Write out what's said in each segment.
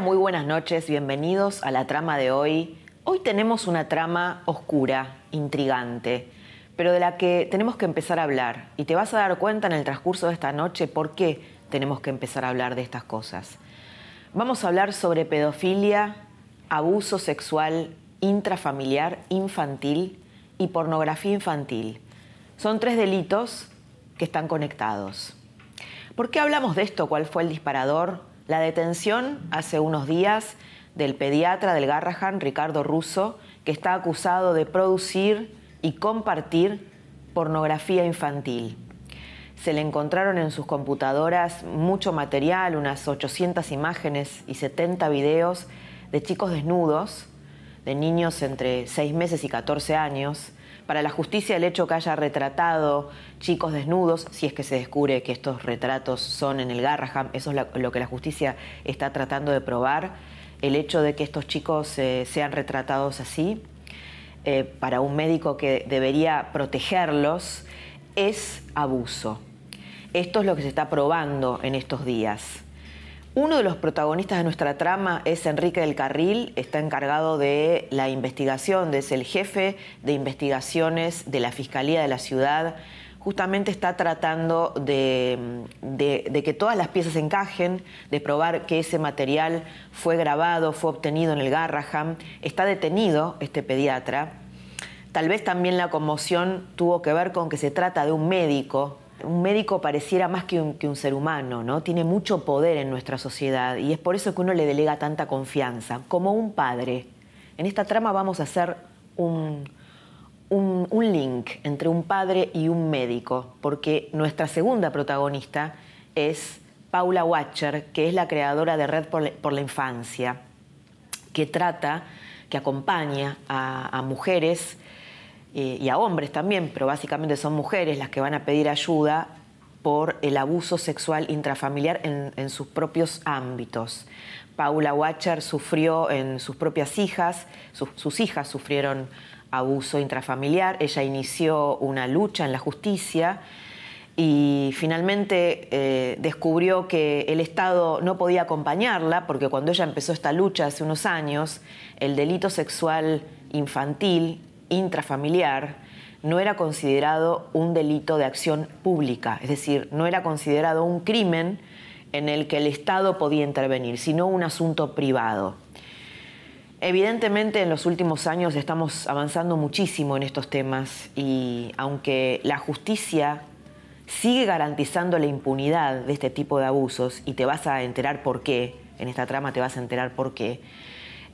Muy buenas noches, bienvenidos a la trama de hoy. Hoy tenemos una trama oscura, intrigante, pero de la que tenemos que empezar a hablar. Y te vas a dar cuenta en el transcurso de esta noche por qué tenemos que empezar a hablar de estas cosas. Vamos a hablar sobre pedofilia, abuso sexual intrafamiliar infantil y pornografía infantil. Son tres delitos que están conectados. ¿Por qué hablamos de esto? ¿Cuál fue el disparador? La detención hace unos días del pediatra del Garrahan, Ricardo Russo, que está acusado de producir y compartir pornografía infantil. Se le encontraron en sus computadoras mucho material, unas 800 imágenes y 70 videos de chicos desnudos, de niños entre 6 meses y 14 años, para la justicia el hecho que haya retratado chicos desnudos, si es que se descubre que estos retratos son en el Garraham, eso es lo que la justicia está tratando de probar, el hecho de que estos chicos eh, sean retratados así, eh, para un médico que debería protegerlos, es abuso. Esto es lo que se está probando en estos días. Uno de los protagonistas de nuestra trama es Enrique del Carril, está encargado de la investigación, es el jefe de investigaciones de la Fiscalía de la Ciudad. Justamente está tratando de, que todas las piezas encajen, de probar que ese material fue grabado, fue obtenido en el Garraham. Está detenido este pediatra. Tal vez también la conmoción tuvo que ver con que se trata de un médico un médico pareciera más que un, ser humano, ¿no? Tiene mucho poder en nuestra sociedad y es por eso que uno le delega tanta confianza, como un padre. En esta trama vamos a hacer un, un, link entre un padre y un médico, porque nuestra segunda protagonista es Paula Watcher, que es la creadora de Red por la, Infancia, que trata, que acompaña a mujeres y a hombres también, pero básicamente son mujeres las que van a pedir ayuda por el abuso sexual intrafamiliar en, sus propios ámbitos. Paula Watcher sufrió en sus propias hijas, sus hijas sufrieron abuso intrafamiliar, ella inició una lucha en la justicia y finalmente eh, descubrió que el Estado no podía acompañarla porque cuando ella empezó esta lucha hace unos años, el delito sexual infantil intrafamiliar no era considerado un delito de acción pública, es decir, no era considerado un crimen en el que el Estado podía intervenir, sino un asunto privado. Evidentemente en los últimos años estamos avanzando muchísimo en estos temas y aunque la justicia sigue garantizando la impunidad de este tipo de abusos, y te vas a enterar por qué, en esta trama te vas a enterar por qué,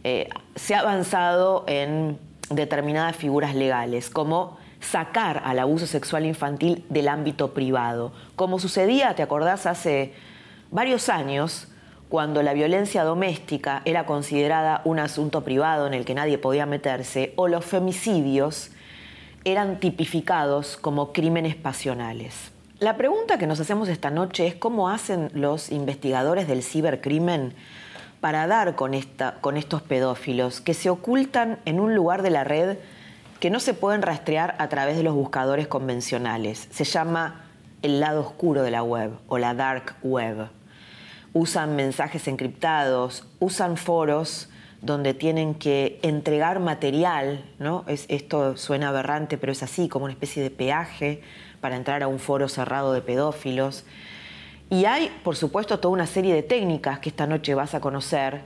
eh, se ha avanzado en determinadas figuras legales, como sacar al abuso sexual infantil del ámbito privado, como sucedía, te acordás, hace varios años, cuando la violencia doméstica era considerada un asunto privado en el que nadie podía meterse, o los femicidios eran tipificados como crímenes pasionales. La pregunta que nos hacemos esta noche es cómo hacen los investigadores del cibercrimen para dar con, estos pedófilos que se ocultan en un lugar de la red que no se pueden rastrear a través de los buscadores convencionales. Se llama el lado oscuro de la web o la dark web. Usan mensajes encriptados, usan foros donde tienen que entregar material, esto suena aberrante, pero es así, como una especie de peaje para entrar a un foro cerrado de pedófilos. Y hay, por supuesto, toda una serie de técnicas que esta noche vas a conocer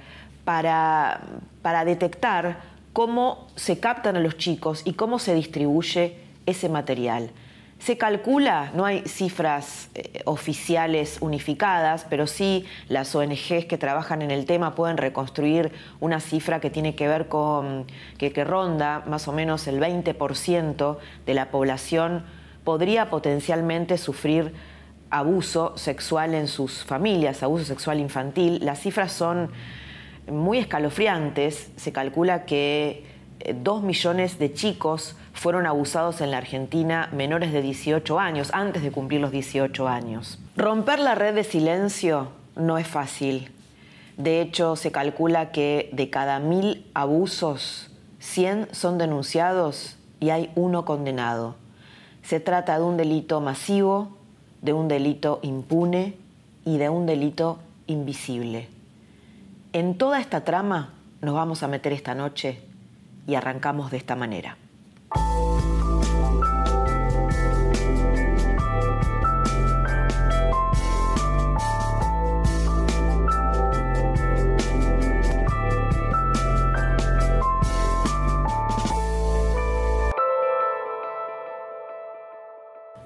para, para detectar cómo se captan a los chicos y cómo se distribuye ese material. Se calcula, no hay cifras eh, oficiales unificadas, pero sí las ONGs que trabajan en el tema pueden reconstruir una cifra que tiene que ver con que, que ronda más o menos el 20% de la población podría potencialmente sufrir abuso sexual en sus familias, abuso sexual infantil. Las cifras son muy escalofriantes. Se calcula que eh, dos millones de chicos fueron abusados en la Argentina menores de 18 años, antes de cumplir los 18 años. Romper la red de silencio no es fácil. De hecho, se calcula que de cada mil abusos, 100 son denunciados y hay uno condenado. Se trata de un delito masivo, de un delito impune y de un delito invisible. En toda esta trama nos vamos a meter esta noche y arrancamos de esta manera.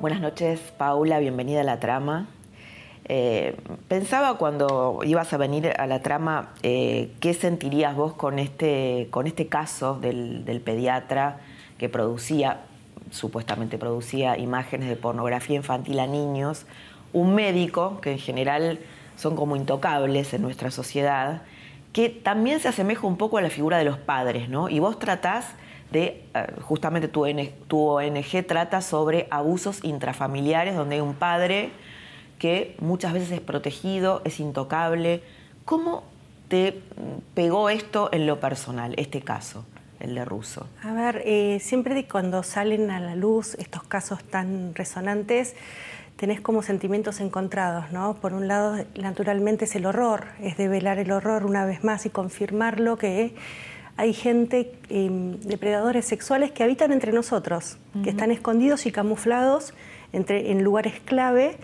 Buenas noches, Paula, bienvenida a la trama. Eh, pensaba cuando ibas a venir a la trama, eh, ¿qué sentirías vos con este, con este caso del, del, pediatra que producía, supuestamente producía imágenes de pornografía infantil a niños? Un médico, que en general son como intocables en nuestra sociedad, que también se asemeja un poco a la figura de los padres, ¿no? Y vos tratás de, eh, justamente tu, ONG trata sobre abusos intrafamiliares, donde hay un padre que muchas veces es protegido, es intocable. ¿Cómo te pegó esto en lo personal, este caso, el de Russo? A ver, eh, siempre cuando salen a la luz estos casos tan resonantes, tenés como sentimientos encontrados, ¿no? Por un lado, naturalmente es el horror, es develar el horror una vez más y confirmarlo que hay gente, em, depredadores sexuales que habitan entre nosotros, que están escondidos y camuflados entre, en lugares clave,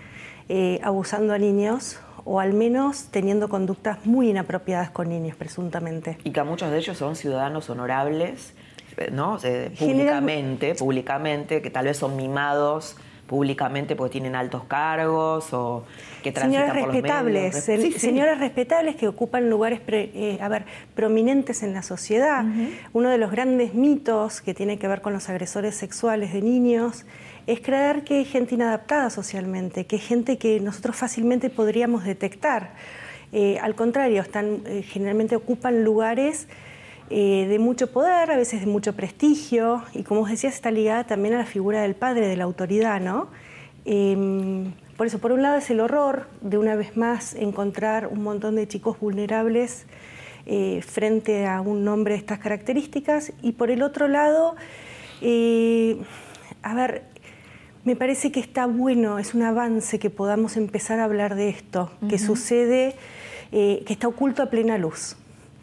eh, abusando a niños o al menos teniendo conductas muy inapropiadas con niños, presuntamente. Y que muchos de ellos son ciudadanos honorables, eh, ¿no? públicamente, públicamente, que tal vez son mimados públicamente porque tienen altos cargos o que transitan señoras respetables, señoras respetables que ocupan lugares eh, a ver, prominentes en la sociedad. Uno de los grandes mitos que tiene que ver con los agresores sexuales de niños es creer que hay gente inadaptada socialmente, que es gente que nosotros fácilmente podríamos detectar. Eh, al contrario, están, eh, generalmente ocupan lugares eh, de mucho poder, a veces de mucho prestigio, y como os decía, está ligada también a la figura del padre, de la autoridad, ¿no? Em, por eso, por un lado es el horror de una vez más encontrar un montón de chicos vulnerables eh, frente a un hombre de estas características, y por el otro lado, eh, a ver, me parece que está bueno, es un avance que podamos empezar a hablar de esto, que sucede, que está oculto a plena luz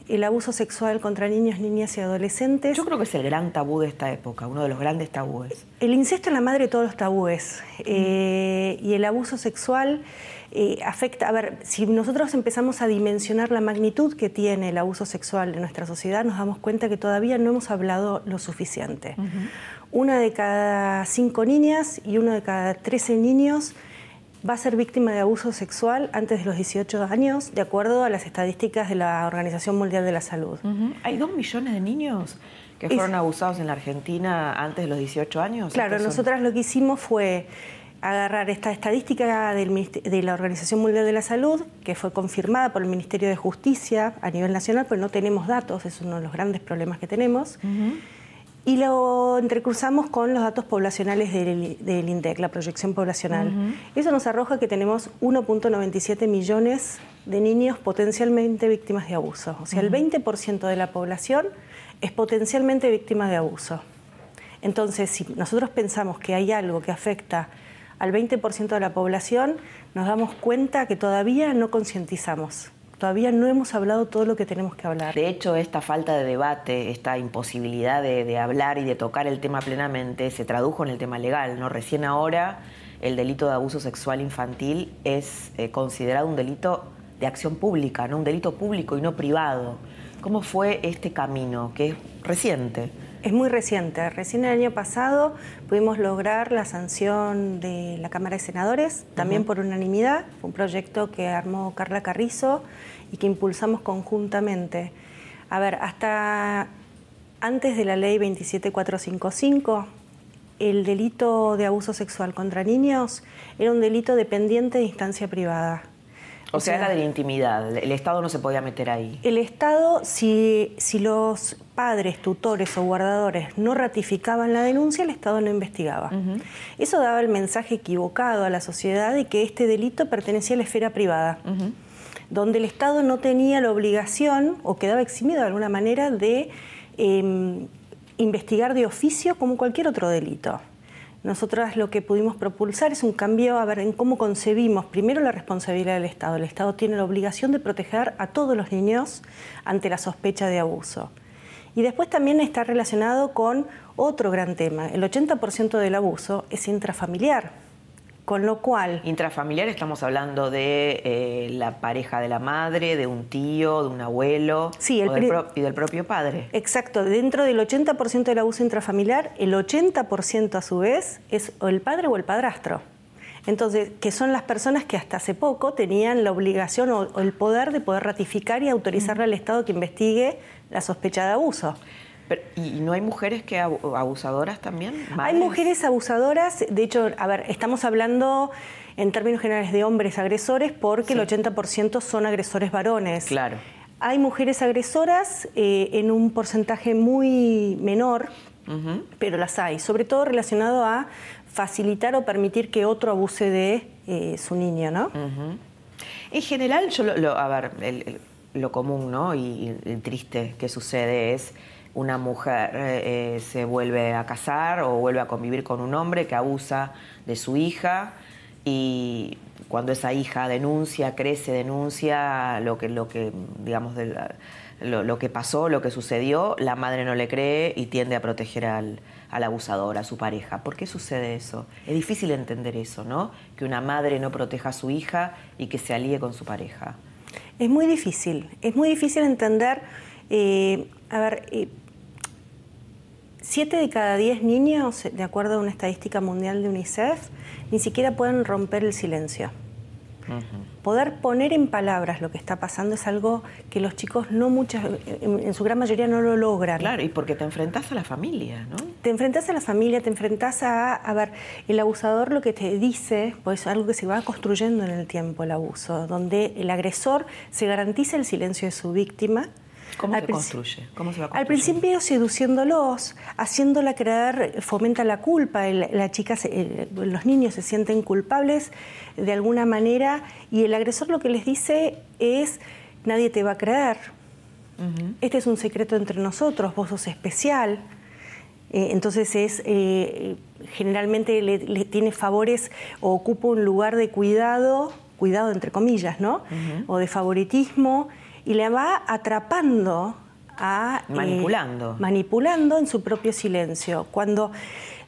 el abuso sexual contra niños, niñas y adolescentes. Yo creo que es el gran tabú de esta época, uno de los grandes tabúes. El incesto es la madre de todos los tabúes eh, y el abuso sexual eh, afecta, a ver, si nosotros empezamos a dimensionar la magnitud que tiene el abuso sexual en nuestra sociedad, nos damos cuenta que todavía no hemos hablado lo suficiente. Una de cada cinco niñas y uno de cada trece niños va a ser víctima de abuso sexual antes de los 18 años, de acuerdo a las estadísticas de la Organización Mundial de la Salud. ¿Hay dos millones de niños que fueron abusados en la Argentina antes de los 18 años? Claro, nosotras lo que hicimos fue agarrar esta estadística de la Organización Mundial de la Salud, que fue confirmada por el Ministerio de Justicia a nivel nacional, pero no tenemos datos, es uno de los grandes problemas que tenemos y lo entrecruzamos con los datos poblacionales del, INDEC, la proyección poblacional. Eso nos arroja que tenemos 1.97 millones de niños potencialmente víctimas de abuso. O sea, el 20% de la población es potencialmente víctima de abuso. Entonces, si nosotros pensamos que hay algo que afecta al 20% de la población, nos damos cuenta que todavía no concientizamos todavía no hemos hablado todo lo que tenemos que hablar. De hecho, esta falta de debate, esta imposibilidad de, hablar y de tocar el tema plenamente, se tradujo en el tema legal. ¿no? Recién ahora el delito de abuso sexual infantil es eh, considerado un delito de acción pública, ¿no? un delito público y no privado. ¿Cómo fue este camino, que es reciente? Es muy reciente. Recién el año pasado pudimos lograr la sanción de la Cámara de Senadores, también por unanimidad. Fue un proyecto que armó Carla Carrizo y que impulsamos conjuntamente. A ver, hasta antes de la ley 27455, el delito de abuso sexual contra niños era un delito dependiente de instancia privada. O, sea, era de la intimidad, el Estado no se podía meter ahí. El Estado, si, si los padres, tutores o guardadores no ratificaban la denuncia, el Estado no investigaba. Eso daba el mensaje equivocado a la sociedad de que este delito pertenecía a la esfera privada, donde el Estado no tenía la obligación o quedaba eximido de alguna manera de em, investigar de oficio como cualquier otro delito. Nosotras lo que pudimos propulsar es un cambio a ver, en cómo concebimos primero la responsabilidad del Estado. El Estado tiene la obligación de proteger a todos los niños ante la sospecha de abuso. Y después también está relacionado con otro gran tema. El 80% del abuso es intrafamiliar. Con lo cual... Intrafamiliar estamos hablando de eh, la pareja de la madre, de un tío, de un abuelo sí, y del propio padre. Exacto, dentro del 80% del abuso intrafamiliar, el 80% a su vez es o el padre o el padrastro. Entonces, que son las personas que hasta hace poco tenían la obligación o, el poder de poder ratificar y autorizarle al Estado que investigue la sospecha de abuso. ¿Y no hay mujeres que abusadoras también? Hay mujeres abusadoras, de hecho, a ver, estamos hablando en términos generales de hombres agresores porque el 80% son agresores varones. Claro. Hay mujeres agresoras eh, en un porcentaje muy menor, pero las hay, sobre todo relacionado a facilitar o permitir que otro abuse de eh, su niño, ¿no? En general, yo lo, a ver, lo común, ¿no? y el triste que sucede es una mujer eh, eh, se vuelve a casar o vuelve a convivir con un hombre que abusa de su hija y cuando esa hija denuncia, crece, denuncia lo que, lo que digamos, lo, que pasó, lo que sucedió, la madre no le cree y tiende a proteger al, al abusador, a su pareja. ¿Por qué sucede eso? Es difícil entender eso, ¿no? Que una madre no proteja a su hija y que se alíe con su pareja. Es muy difícil, es muy difícil entender, eh, a ver, Siete de cada diez niños, de acuerdo a una estadística mundial de UNICEF, ni siquiera pueden romper el silencio. Poder poner en palabras lo que está pasando es algo que los chicos no muchas, en, su gran mayoría no lo logran. Claro, y porque te enfrentas a la familia, ¿no? Te enfrentas a la familia, te enfrentas a, a ver, el abusador lo que te dice, pues es algo que se va construyendo en el tiempo, el abuso, donde el agresor se garantiza el silencio de su víctima, ¿Cómo se construye? ¿Cómo se va Al principio seduciéndolos, haciéndola creer, fomenta la culpa, la chica, los niños se sienten culpables de alguna manera y el agresor lo que les dice es, nadie te va a creer, este es un secreto entre nosotros, vos sos especial. Eh, entonces es eh, generalmente le, tiene favores o ocupa un lugar de cuidado, cuidado entre comillas, ¿no? O de favoritismo y le va atrapando a... Eh, manipulando. manipulando en su propio silencio. Cuando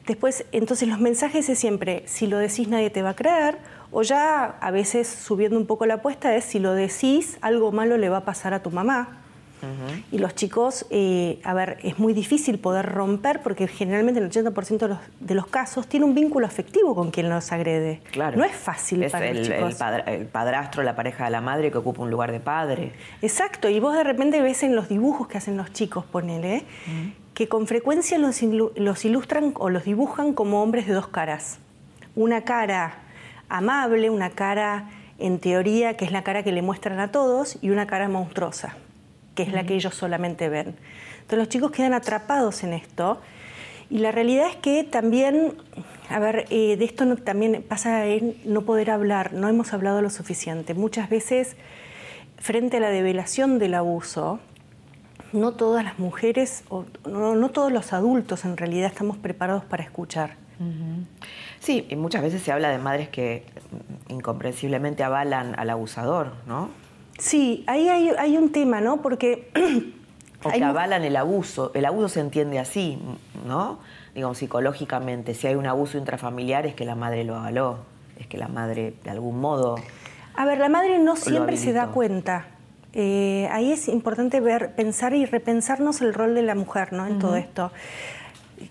después, entonces los mensajes es siempre, si lo decís nadie te va a creer, o ya a veces subiendo un poco la apuesta es, si lo decís, algo malo le va a pasar a tu mamá. Y los chicos, eh, a ver, es muy difícil poder romper porque generalmente el 80% de los, de los, casos tiene un vínculo afectivo con quien los agrede. Claro. No es fácil para el, los chicos. El, padrastro, la pareja de la madre que ocupa un lugar de padre. Exacto, y vos de repente ves en los dibujos que hacen los chicos, ponele, que con frecuencia los, los ilustran o los dibujan como hombres de dos caras. Una cara amable, una cara en teoría que es la cara que le muestran a todos y una cara monstruosa que es la que ellos solamente ven. Entonces los chicos quedan atrapados en esto y la realidad es que también, a ver, eh, de esto también pasa en no poder hablar, no hemos hablado lo suficiente. Muchas veces, frente a la develación del abuso, no todas las mujeres, o no, todos los adultos en realidad estamos preparados para escuchar. Sí, y muchas veces se habla de madres que incomprensiblemente avalan al abusador, ¿no? Sí, ahí hay, un tema, ¿no? Porque... o que avalan el abuso. El abuso se entiende así, ¿no? Digamos, psicológicamente, si hay un abuso intrafamiliar es que la madre lo avaló, es que la madre de algún modo... A ver, la madre no siempre se da cuenta. Eh, ahí es importante ver, pensar y repensarnos el rol de la mujer, ¿no? En todo esto.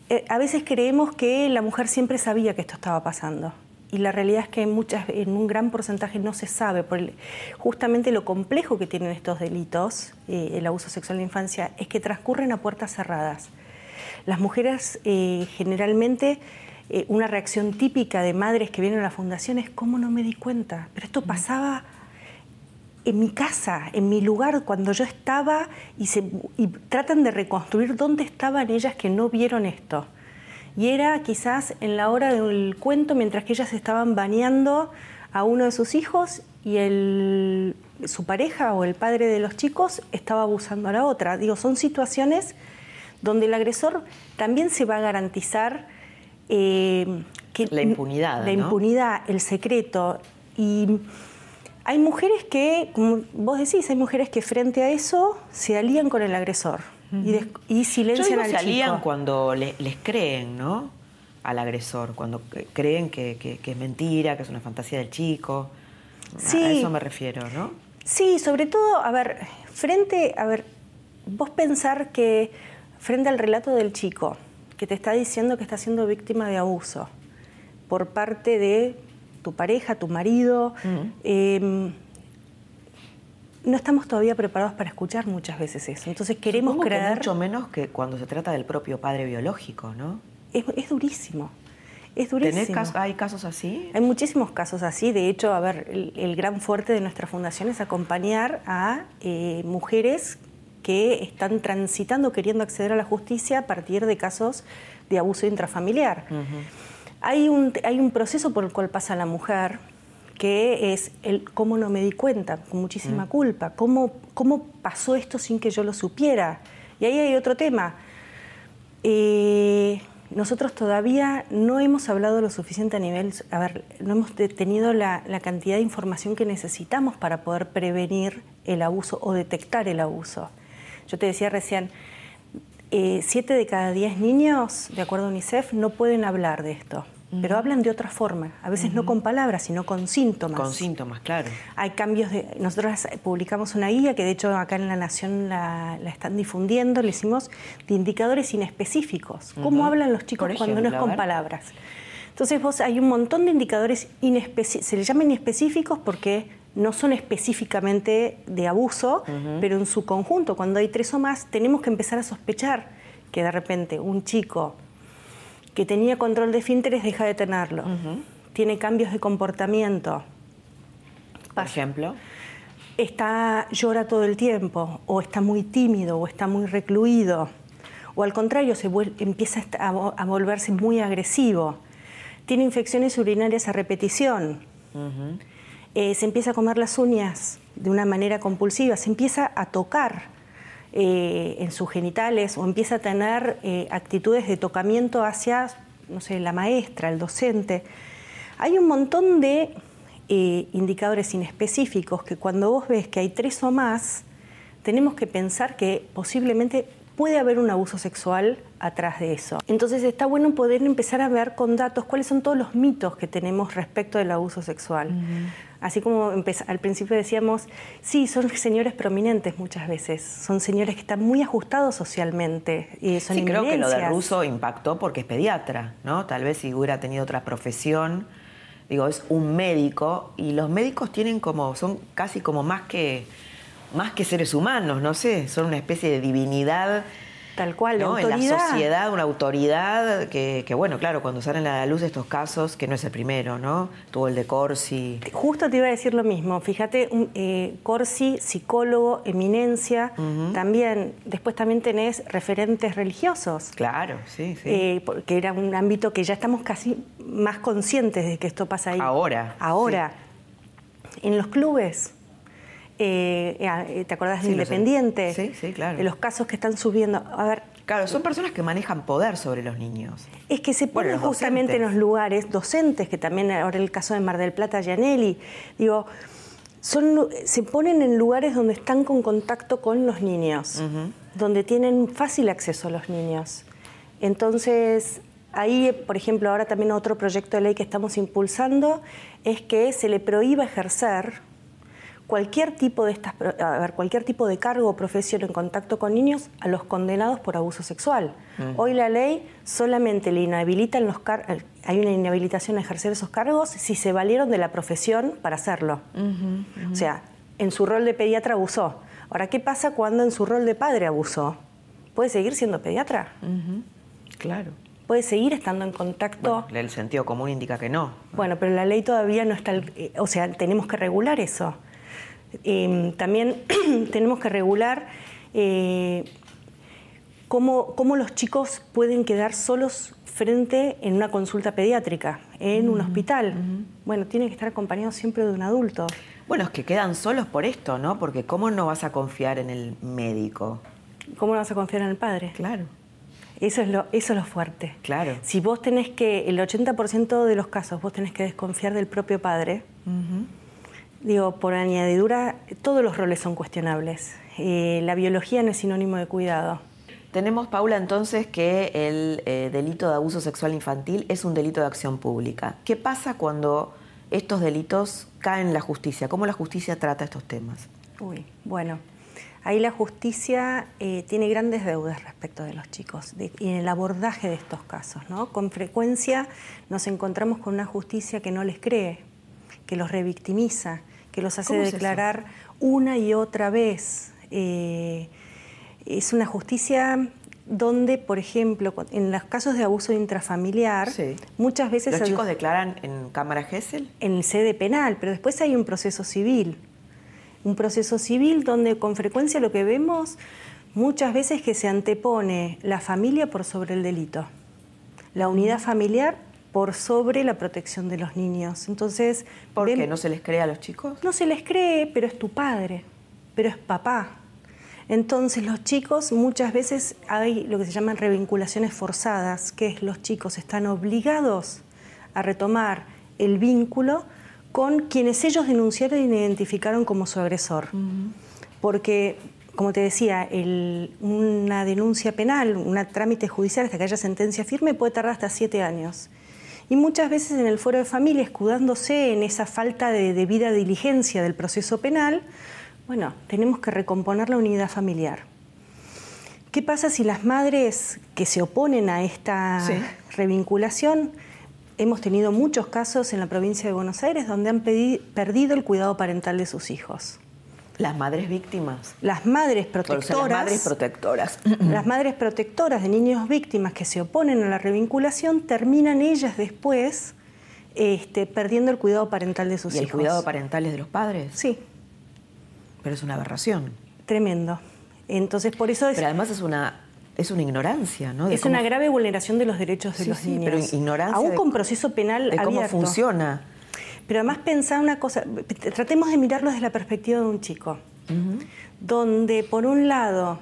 Eh, a veces creemos que la mujer siempre sabía que esto estaba pasando y la realidad es que en, muchas, en un gran porcentaje no se sabe, por justamente lo complejo que tienen estos delitos, eh, el abuso sexual en la infancia, es que transcurren a puertas cerradas. Las mujeres eh, generalmente eh, una reacción típica de madres que vienen a la fundación es cómo no me di cuenta. Pero esto pasaba en mi casa, en mi lugar, cuando yo estaba y, se, y tratan de reconstruir dónde estaban ellas que no vieron esto. Y era quizás en la hora del cuento, mientras que ellas estaban bañando a uno de sus hijos y el, su pareja o el padre de los chicos estaba abusando a la otra. Digo, son situaciones donde el agresor también se va a garantizar eh, que la impunidad. La impunidad, el secreto. Y hay mujeres que, como vos decís, hay mujeres que frente a eso se alían con el agresor y, silencian Yo se alían cuando les creen, ¿no? Al agresor, cuando creen que, es mentira, que es una fantasía del chico. Sí. A eso me refiero, ¿no? Sí, sobre todo, a ver, frente, a ver, vos pensar que frente al relato del chico, que te está diciendo que está siendo víctima de abuso por parte de tu pareja, tu marido, em, no estamos todavía preparados para escuchar muchas veces eso. Entonces queremos creer... mucho menos que cuando se trata del propio padre biológico, ¿no? Es, durísimo. Es durísimo. ¿Hay casos así? Hay muchísimos casos así. De hecho, a ver, el, gran fuerte de nuestra fundación es acompañar a eh, mujeres que están transitando, queriendo acceder a la justicia a partir de casos de abuso intrafamiliar. hay, un, hay un proceso por el cual pasa la mujer que es el cómo no me di cuenta, con muchísima mm. culpa, cómo, cómo pasó esto sin que yo lo supiera. Y ahí hay otro tema. Eh, nosotros todavía no hemos hablado lo suficiente a nivel, a ver, no hemos tenido la, cantidad de información que necesitamos para poder prevenir el abuso o detectar el abuso. Yo te decía recién, eh, siete de cada diez niños, de acuerdo a UNICEF, no pueden hablar de esto pero hablan de otra forma, a veces no con palabras, sino con síntomas. Con síntomas, claro. Hay cambios de... Nosotros publicamos una guía que de hecho acá en La Nación la, están difundiendo, le hicimos de indicadores inespecíficos. ¿Cómo hablan los chicos cuando no es con palabras? Entonces vos hay un montón de indicadores inespecíficos, se les llaman inespecíficos porque no son específicamente de abuso, pero en su conjunto, cuando hay tres o más, tenemos que empezar a sospechar que de repente un chico que tenía control de finteres deja de tenerlo. Tiene cambios de comportamiento. Por ejemplo. Está, llora todo el tiempo, o está muy tímido, o está muy recluido, o al contrario, se empieza a, volverse muy agresivo. Tiene infecciones urinarias a repetición. Eh, se empieza a comer las uñas de una manera compulsiva, se empieza a tocar eh, en sus genitales o empieza a tener eh, actitudes de tocamiento hacia, no sé, la maestra, el docente. Hay un montón de eh, indicadores inespecíficos que cuando vos ves que hay tres o más, tenemos que pensar que posiblemente puede haber un abuso sexual atrás de eso. Entonces está bueno poder empezar a ver con datos cuáles son todos los mitos que tenemos respecto del abuso sexual. Así como al principio decíamos, sí, son señores prominentes muchas veces, son señores que están muy ajustados socialmente. Y son sí, creo que lo de Russo impactó porque es pediatra, ¿no? Tal vez si hubiera tenido otra profesión, digo, es un médico y los médicos tienen como, son casi como más que, más que seres humanos, no sé, son una especie de divinidad Tal cual, ¿no? En la sociedad, una autoridad que, bueno, claro, cuando salen a la luz estos casos, que no es el primero, ¿no? Tuvo el de Corsi. Justo te iba a decir lo mismo. Fíjate, eh, Corsi, psicólogo, eminencia, también, después también tenés referentes religiosos. Claro, sí, sí. Eh, porque era un ámbito que ya estamos casi más conscientes de que esto pasa ahí. Ahora. Ahora. En los clubes eh, eh, ¿te acordás de Independiente? Sí, sí, claro. De los casos que están subiendo. A ver. Claro, son personas que manejan poder sobre los niños. Es que se ponen justamente en los lugares, docentes, que también ahora el caso de Mar del Plata, Gianelli, digo, son, se ponen en lugares donde están con contacto con los niños, donde tienen fácil acceso a los niños. Entonces, ahí, por ejemplo, ahora también otro proyecto de ley que estamos impulsando es que se le prohíba ejercer cualquier tipo de estas, a ver, cualquier tipo de cargo o profesión en contacto con niños a los condenados por abuso sexual. Hoy la ley solamente le inhabilita los hay una inhabilitación a ejercer esos cargos si se valieron de la profesión para hacerlo. O sea, en su rol de pediatra abusó. Ahora, ¿qué pasa cuando en su rol de padre abusó? ¿Puede seguir siendo pediatra? Claro. puede seguir estando en contacto. el sentido común indica que no. Bueno, pero la ley todavía no está, eh, o sea, tenemos que regular eso. Em, también tenemos que regular eh, cómo, los chicos pueden quedar solos frente en una consulta pediátrica, en un hospital. Bueno, tiene que estar acompañado siempre de un adulto. Bueno, es que quedan solos por esto, ¿no? Porque ¿cómo no vas a confiar en el médico? ¿Cómo no vas a confiar en el padre? Claro. Eso es lo, eso es lo fuerte. Claro. Si vos tenés que, el 80% de los casos, vos tenés que desconfiar del propio padre, digo, por añadidura, todos los roles son cuestionables. Eh, la biología no es sinónimo de cuidado. Tenemos, Paula, entonces que el eh, delito de abuso sexual infantil es un delito de acción pública. ¿Qué pasa cuando estos delitos caen en la justicia? ¿Cómo la justicia trata estos temas? Uy, bueno, ahí la justicia eh, tiene grandes deudas respecto de los chicos y en el abordaje de estos casos. ¿no? Con frecuencia nos encontramos con una justicia que no les cree, que los revictimiza, que los hace declarar una y otra vez. Eh, es una justicia donde, por ejemplo, en los casos de abuso intrafamiliar, muchas veces... ¿Los chicos declaran en Cámara Gesell? En el sede penal, pero después hay un proceso civil. Un proceso civil donde con frecuencia lo que vemos muchas veces que se antepone la familia por sobre el delito, la unidad familiar por sobre la protección de los niños. Entonces, ¿por qué no se les cree a los chicos? No se les cree, pero es tu padre, pero es papá, entonces los chicos muchas veces hay lo que se llaman revinculaciones forzadas, que es los chicos están obligados a retomar el vínculo con quienes ellos denunciaron y identificaron como su agresor. Porque, como te decía, una denuncia penal, un trámite judicial hasta que haya sentencia firme puede tardar hasta siete años. Y muchas veces en el foro de familia, escudándose en esa falta de debida diligencia del proceso penal, bueno, tenemos que recomponer la unidad familiar. ¿Qué pasa si las madres que se oponen a esta revinculación, hemos tenido muchos casos en la provincia de Buenos Aires donde han perdido el cuidado parental de sus hijos? Las madres víctimas. Las madres protectoras. las madres protectoras. Las madres protectoras de niños víctimas que se oponen a la revinculación terminan ellas después este, perdiendo el cuidado parental de sus ¿Y hijos. ¿El cuidado parental es de los padres? Sí. Pero es una aberración. Tremendo. Entonces, por eso es... Pero además es una, es una ignorancia, ¿no? es una grave vulneración de los derechos de los niños. Pero ignorancia. Aún con proceso penal de cómo funciona. Pero además pensar una cosa, tratemos de mirarlo desde la perspectiva de un chico, donde por un lado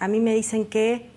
a mí me dicen que,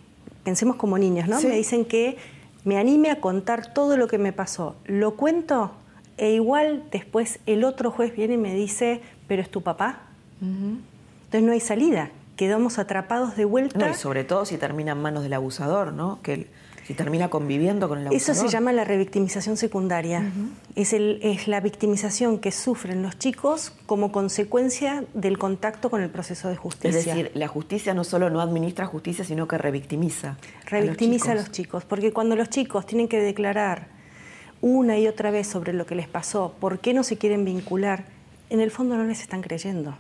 pensemos como niños, ¿no? Me dicen que me anime a contar todo lo que me pasó. Lo cuento e igual después el otro juez viene y me dice, pero es tu papá. Entonces no hay salida, quedamos atrapados de vuelta. y sobre todo si termina en manos del abusador, ¿no? Que si termina conviviendo con el abusador. Eso se llama la revictimización secundaria. es, el, es la victimización que sufren los chicos como consecuencia del contacto con el proceso de justicia. Es decir, la justicia no solo no administra justicia, sino que revictimiza. Revictimiza a los chicos, porque cuando los chicos tienen que declarar una y otra vez sobre lo que les pasó, por qué no se quieren vincular, en el fondo no les están creyendo.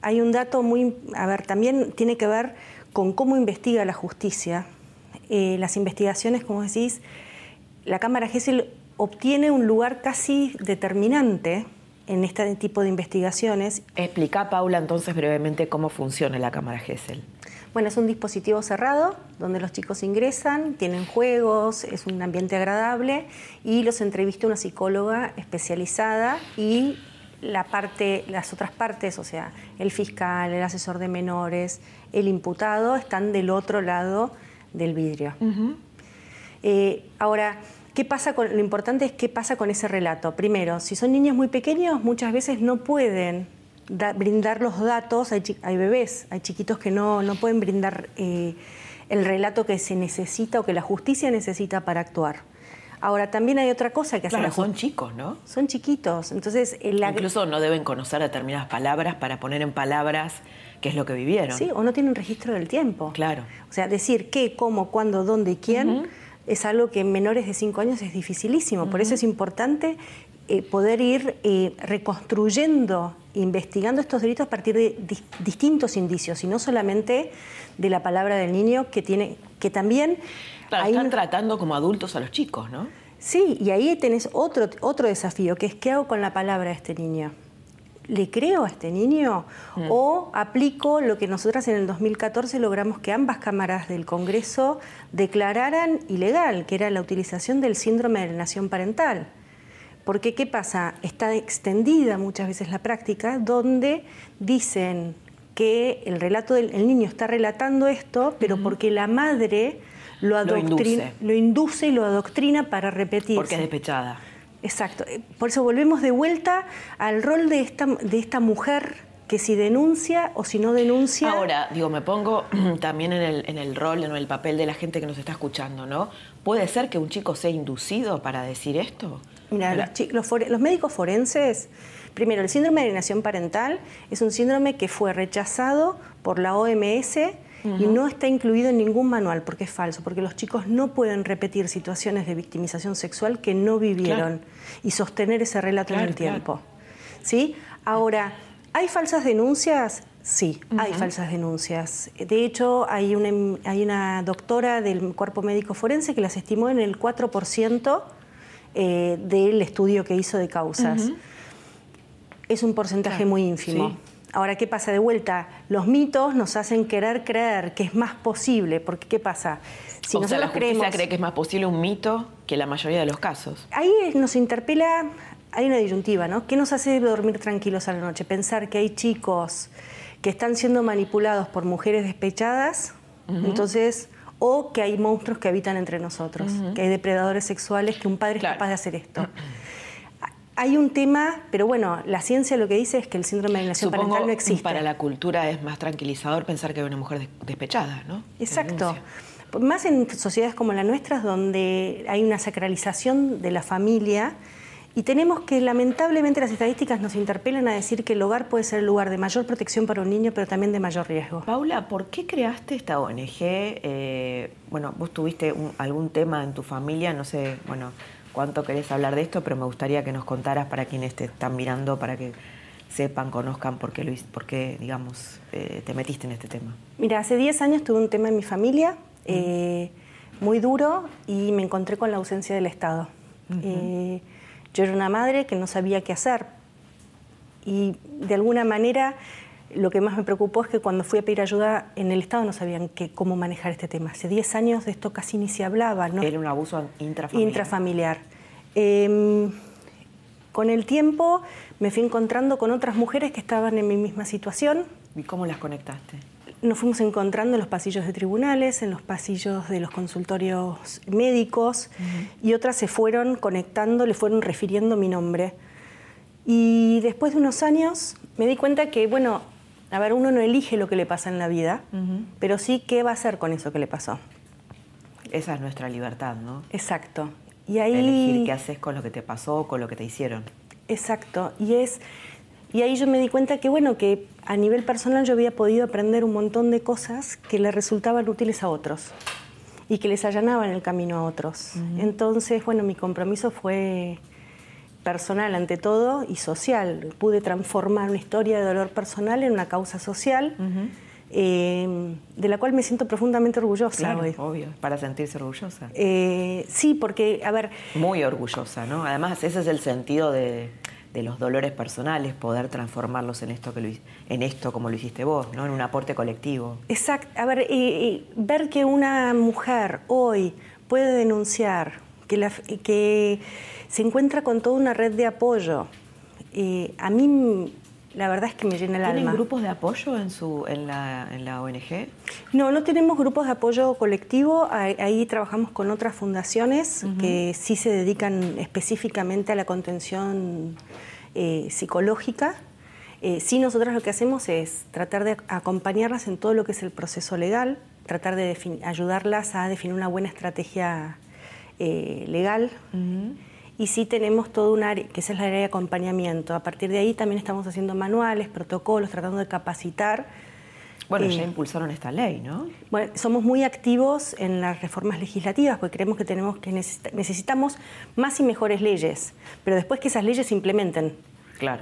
Hay un dato muy, a ver, también tiene que ver con cómo investiga la justicia. Eh, las investigaciones, como decís, la Cámara Gesell obtiene un lugar casi determinante en este tipo de investigaciones. Explica, Paula, entonces brevemente cómo funciona la Cámara Gesell. Bueno, es un dispositivo cerrado donde los chicos ingresan, tienen juegos, es un ambiente agradable y los entrevista una psicóloga especializada y la parte, las otras partes, o sea, el fiscal, el asesor de menores, el imputado, están del otro lado del vidrio. Eh, ahora, ¿qué pasa con, lo importante es qué pasa con ese relato. Primero, si son niños muy pequeños, muchas veces no pueden brindar los datos, hay, bebés, hay chiquitos que no, no pueden brindar eh, el relato que se necesita o que la justicia necesita para actuar. Ahora, también hay otra cosa que hacer. son chicos, ¿no? Son chiquitos. Entonces, Incluso no deben conocer determinadas palabras para poner en palabras qué es lo que vivieron. Sí, o no tienen registro del tiempo. Claro. O sea, decir qué, cómo, cuándo, dónde y quién es algo que en menores de cinco años es dificilísimo. Por eso es importante eh, poder ir eh, reconstruyendo, investigando estos delitos a partir de distintos indicios y no solamente de la palabra del niño que tiene que también están tratando como adultos a los chicos, ¿no? Sí, y ahí tenés otro, otro desafío, que es qué hago con la palabra de este niño. ¿Le creo a este niño mm. o aplico lo que nosotras en el 2014 logramos que ambas cámaras del Congreso declararan ilegal, que era la utilización del síndrome de alienación parental? Porque, ¿qué pasa? Está extendida muchas veces la práctica donde dicen que el relato del niño está relatando esto, pero porque la madre lo, adoctrina, lo induce. y lo adoctrina para repetir. Porque es despechada. Exacto. Eh, por eso volvemos de vuelta al rol de esta, de esta mujer que si denuncia o si no denuncia. Ahora, digo, me pongo también en el, en el rol, en el papel de la gente que nos está escuchando, ¿no? ¿Puede ser que un chico sea inducido para decir esto? Mira, los, los, médicos forenses, primero, el síndrome de alienación parental es un síndrome que fue rechazado por la OMS y no está incluido en ningún manual porque es falso, porque los chicos no pueden repetir situaciones de victimización sexual que no vivieron y sostener ese relato en el tiempo. ¿Sí? Ahora, ¿hay falsas denuncias? Sí, hay falsas denuncias. De hecho, hay una, hay una doctora del cuerpo médico forense que las estimó en el 4% eh, del estudio que hizo de causas. Es un porcentaje muy ínfimo. Ahora, ¿qué pasa de vuelta? Los mitos nos hacen querer creer que es más posible, porque ¿qué pasa? Si o sea, la justicia cree que es más posible un mito que la mayoría de los casos. Ahí nos interpela, hay una disyuntiva, ¿no? ¿Qué nos hace dormir tranquilos a la noche? Pensar que hay chicos que están siendo manipulados por mujeres despechadas, entonces o que hay monstruos que habitan entre nosotros, que hay depredadores sexuales, que un padre es capaz de hacer esto. Hay un tema, pero bueno, la ciencia lo que dice es que el síndrome de alienación parental no existe. Para la cultura es más tranquilizador pensar que hay una mujer despechada, ¿no? Exacto. Más en sociedades como la nuestra, donde hay una sacralización de la familia, y tenemos que, lamentablemente, las estadísticas nos interpelan a decir que el hogar puede ser el lugar de mayor protección para un niño, pero también de mayor riesgo. Paula, ¿por qué creaste esta ONG? Eh, bueno, vos tuviste algún tema en tu familia, no sé, bueno, cuánto querés hablar de esto, pero me gustaría que nos contaras para quienes te están mirando, para que sepan, conozcan por qué, por qué digamos, eh, te metiste en este tema. Mira, hace 10 años tuve un tema en mi familia eh, muy duro y me encontré con la ausencia del Estado. Yo era una madre que no sabía qué hacer y de alguna manera lo que más me preocupó es que cuando fui a pedir ayuda en el Estado no sabían cómo manejar este tema. Hace 10 años de esto casi ni se hablaba. ¿no? Era un abuso intrafamiliar. Intrafamiliar. Em, con el tiempo me fui encontrando con otras mujeres que estaban en mi misma situación. ¿Y cómo las conectaste? nos fuimos encontrando en los pasillos de tribunales, en los pasillos de los consultorios médicos y otras se fueron conectando, le fueron refiriendo mi nombre. Y después de unos años me di cuenta que, bueno, a ver, uno no elige lo que le pasa en la vida, pero sí qué va a hacer con eso que le pasó. Esa es nuestra libertad, ¿no? Exacto. Y ahí... Elegir qué haces con lo que te pasó, con lo que te hicieron. Exacto. Y es y ahí yo me di cuenta que, bueno, que a nivel personal yo había podido aprender un montón de cosas que le resultaban útiles a otros y que les allanaban el camino a otros. Entonces, bueno, mi compromiso fue personal ante todo y social. Pude transformar una historia de dolor personal en una causa social. Eh, de la cual me siento profundamente orgullosa claro, obvio, para sentirse orgullosa. Eh, sí, porque, a ver... Muy orgullosa, ¿no? Además, ese es el sentido de, de los dolores personales, poder transformarlos en esto, que en esto como lo hiciste vos, ¿no? en un aporte colectivo. Exacto. A ver, ver que una mujer hoy puede denunciar, que, la, que se encuentra con toda una red de apoyo, a mí la verdad es que me llena el alma. ¿Tienen grupos de apoyo en, su, en, la, en la ONG? No, no tenemos grupos de apoyo colectivo. Ahí, trabajamos con otras fundaciones que sí se dedican específicamente a la contención eh, psicológica. Eh, sí, nosotros lo que hacemos es tratar de acompañarlas en todo lo que es el proceso legal, tratar de ayudarlas a definir una buena estrategia eh, legal y sí tenemos todo un área, que es el área de acompañamiento. A partir de ahí también estamos haciendo manuales, protocolos, tratando de capacitar. Bueno, ya impulsaron esta ley, ¿no? Bueno, somos muy activos en las reformas legislativas porque creemos que tenemos que necesitamos más y mejores leyes, pero después que esas leyes se implementen.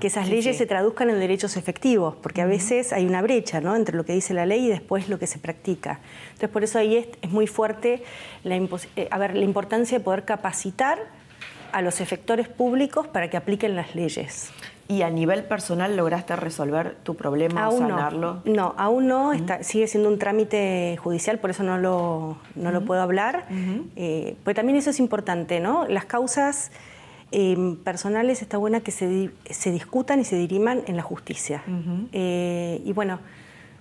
Que esas leyes se traduzcan en derechos efectivos, porque a veces hay una brecha ¿no? entre lo que dice la ley y después lo que se practica. Entonces, por eso ahí es, muy fuerte la, eh, a ver, la importancia de poder capacitar a los efectores públicos para que apliquen las leyes. ¿Y a nivel personal lograste resolver tu problema o sanarlo? No, aún no, sigue siendo un trámite judicial, por eso no lo, no lo puedo hablar. Eh, pues también eso es importante, ¿no? Las causas em, personales está buena que se, se, discutan y se diriman en la justicia. Eh, y bueno,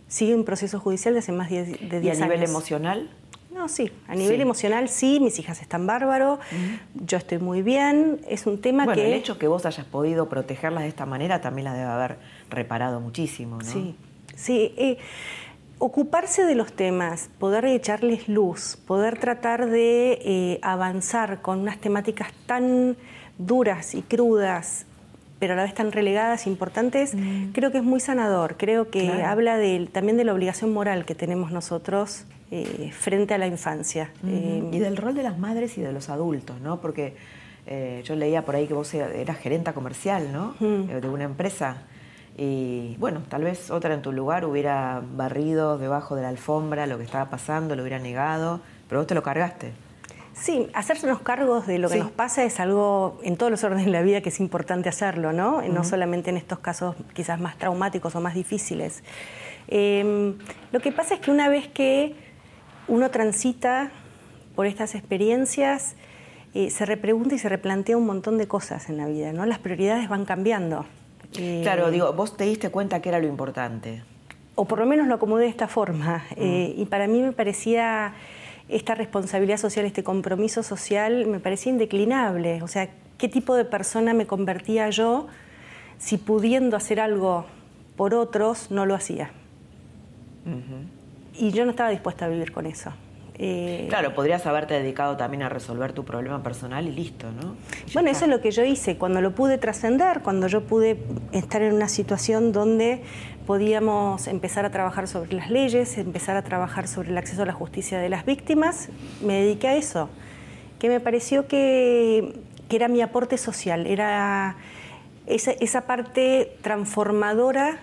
sigue un proceso judicial de hace más de 10 años. ¿Y a nivel emocional? No, sí, a nivel emocional sí, mis hijas están bárbaro, yo estoy muy bien, es un tema bueno, que... el hecho que vos hayas podido protegerlas de esta manera también las debe haber reparado muchísimo, ¿no? Sí, sí. Eh, ocuparse de los temas, poder echarles luz, poder tratar de eh, avanzar con unas temáticas tan duras y crudas, pero a la vez tan relegadas, importantes, creo que es muy sanador. Creo que habla también de la obligación moral que tenemos nosotros eh, frente a la infancia. Eh, y del rol de las madres y de los adultos, ¿no? Porque eh, yo leía por ahí que vos eras gerenta comercial, ¿no? De una empresa. Y bueno, tal vez otra en tu lugar hubiera barrido debajo de la alfombra lo que estaba pasando, lo hubiera negado, pero vos te lo cargaste. Sí, hacerse unos cargos de lo que nos pasa es algo en todos los órdenes de la vida que es importante hacerlo, ¿no? No solamente en estos casos quizás más traumáticos o más difíciles. Em, lo que pasa es que una vez que uno transita por estas experiencias, eh, se repregunta y se replantea un montón de cosas en la vida, ¿no? Las prioridades van cambiando. Eh, claro, digo, vos te diste cuenta que era lo importante. O por lo menos lo acomodé de esta forma. Eh, y para mí me parecía esta responsabilidad social, este compromiso social, me parecía indeclinable. O sea, ¿qué tipo de persona me convertía yo si pudiendo hacer algo por otros no lo hacía? y yo no estaba dispuesta a vivir con eso. Eh, claro, podrías haberte dedicado también a resolver tu problema personal y listo, ¿no? bueno, eso es lo que yo hice. Cuando lo pude trascender, cuando yo pude estar en una situación donde podíamos empezar a trabajar sobre las leyes, empezar a trabajar sobre el acceso a la justicia de las víctimas, me dediqué a eso, que me pareció que, era mi aporte social, era esa, esa parte transformadora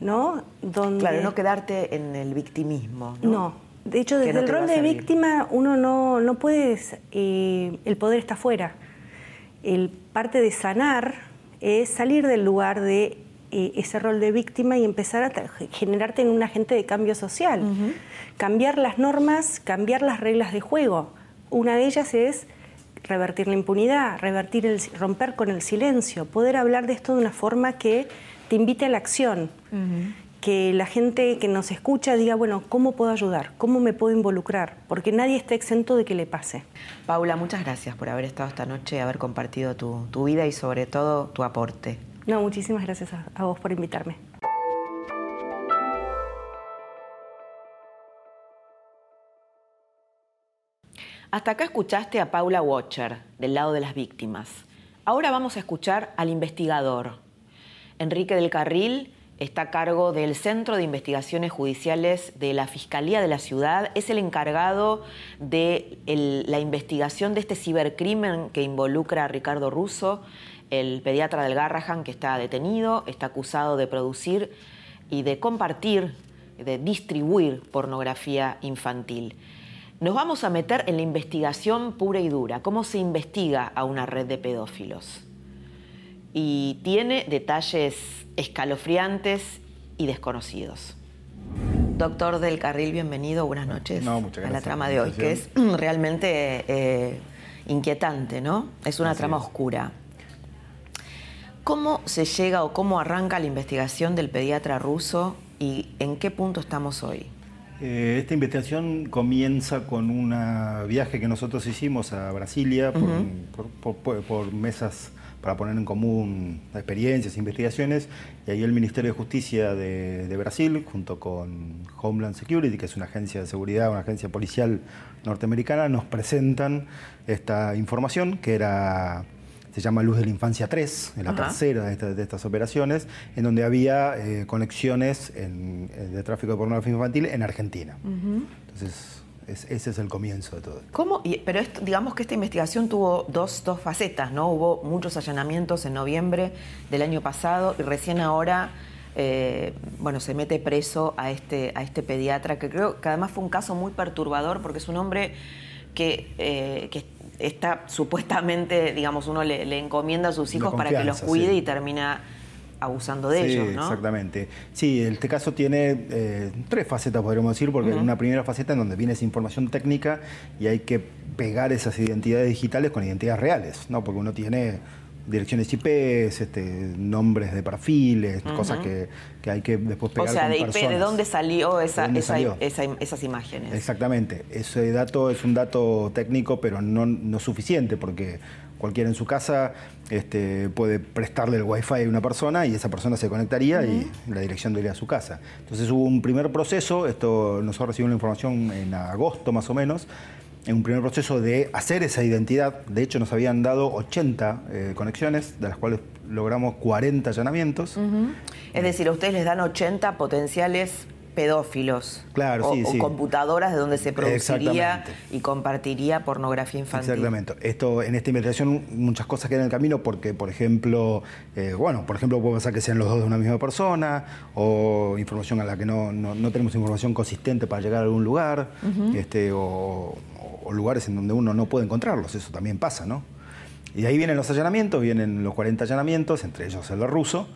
¿no? Donde... Claro, no quedarte en el victimismo. No, de hecho, desde el rol de víctima uno no, no puede, eh, el poder está fuera. El parte de sanar es salir del lugar de eh, ese rol de víctima y empezar a generarte en un agente de cambio social. Cambiar las normas, cambiar las reglas de juego. Una de ellas es revertir la impunidad, revertir el, romper con el silencio, poder hablar de esto de una forma que te invite a la acción. Que la gente que nos escucha diga, bueno, ¿cómo puedo ayudar? ¿Cómo me puedo involucrar? Porque nadie está exento de que le pase. Paula, muchas gracias por haber estado esta noche, haber compartido tu, vida y sobre todo tu aporte. No, muchísimas gracias a vos por invitarme. Hasta acá escuchaste a Paula Watcher, del lado de las víctimas. Ahora vamos a escuchar al investigador, Enrique del Carril está a cargo del Centro de Investigaciones Judiciales de la Fiscalía de la Ciudad, es el encargado de la investigación de este cibercrimen que involucra a Ricardo Russo, el pediatra del Garrahan que está detenido, está acusado de producir y de compartir, de distribuir pornografía infantil. Nos vamos a meter en la investigación pura y dura, cómo se investiga a una red de pedófilos y tiene detalles escalofriantes y desconocidos. Doctor del Carril, bienvenido, buenas noches a la trama de hoy, que es realmente eh, inquietante, ¿no? Es una trama oscura. ¿Cómo se llega o cómo arranca la investigación del pediatra ruso y en qué punto estamos hoy? Eh, esta investigación comienza con un viaje que nosotros hicimos a Brasilia por mesas para poner en común experiencias, investigaciones, y ahí el Ministerio de Justicia de, Brasil, junto con Homeland Security, que es una agencia de seguridad, una agencia policial norteamericana, nos presentan esta información que era se llama Luz de la Infancia 3, en la tercera de, estas operaciones, en donde había eh, conexiones de tráfico de pornografía infantil en Argentina. Entonces, ese es el comienzo de todo. ¿Cómo? pero digamos que esta investigación tuvo dos, dos facetas, ¿no? Hubo muchos allanamientos en noviembre del año pasado y recién ahora eh, bueno, se mete preso a este, a este pediatra, que creo que además fue un caso muy perturbador porque es un hombre que, eh, está supuestamente, digamos, uno le, encomienda a sus hijos para que los cuide y termina abusando de ellos, ¿no? Exactamente. Sí, este caso tiene eh, tres facetas, podríamos decir, porque una primera faceta en donde viene esa información técnica y hay que pegar esas identidades digitales con identidades reales, ¿no? Porque uno tiene direcciones IP, este, nombres de perfiles, cosas que, hay que después pegar. O sea, de IP, ¿de dónde salió, esa, esas imágenes? Exactamente. Ese dato es un dato técnico, pero no, no suficiente, porque cualquiera en su casa este, puede prestarle el wifi a una persona y esa persona se conectaría y la dirección iría a su casa. Entonces hubo un primer proceso, esto nosotros recibimos la información en agosto más o menos, en un primer proceso de hacer esa identidad. De hecho, nos habían dado 80 eh, conexiones, de las cuales logramos 40 allanamientos. Es decir, a ustedes les dan 80 potenciales pedófilos. Claro, o, sí, o computadoras de donde se produciría y compartiría pornografía infantil. Exactamente. Esto, en esta investigación muchas cosas quedan en el camino porque, por ejemplo, eh, bueno, por ejemplo puede pasar que sean los dos de una misma persona o información a la que no, tenemos información consistente para llegar a algún lugar este, o, o lugares en donde uno no puede encontrarlos. Eso también pasa, ¿no? Y ahí vienen los allanamientos, vienen los 40 allanamientos, entre ellos el de ruso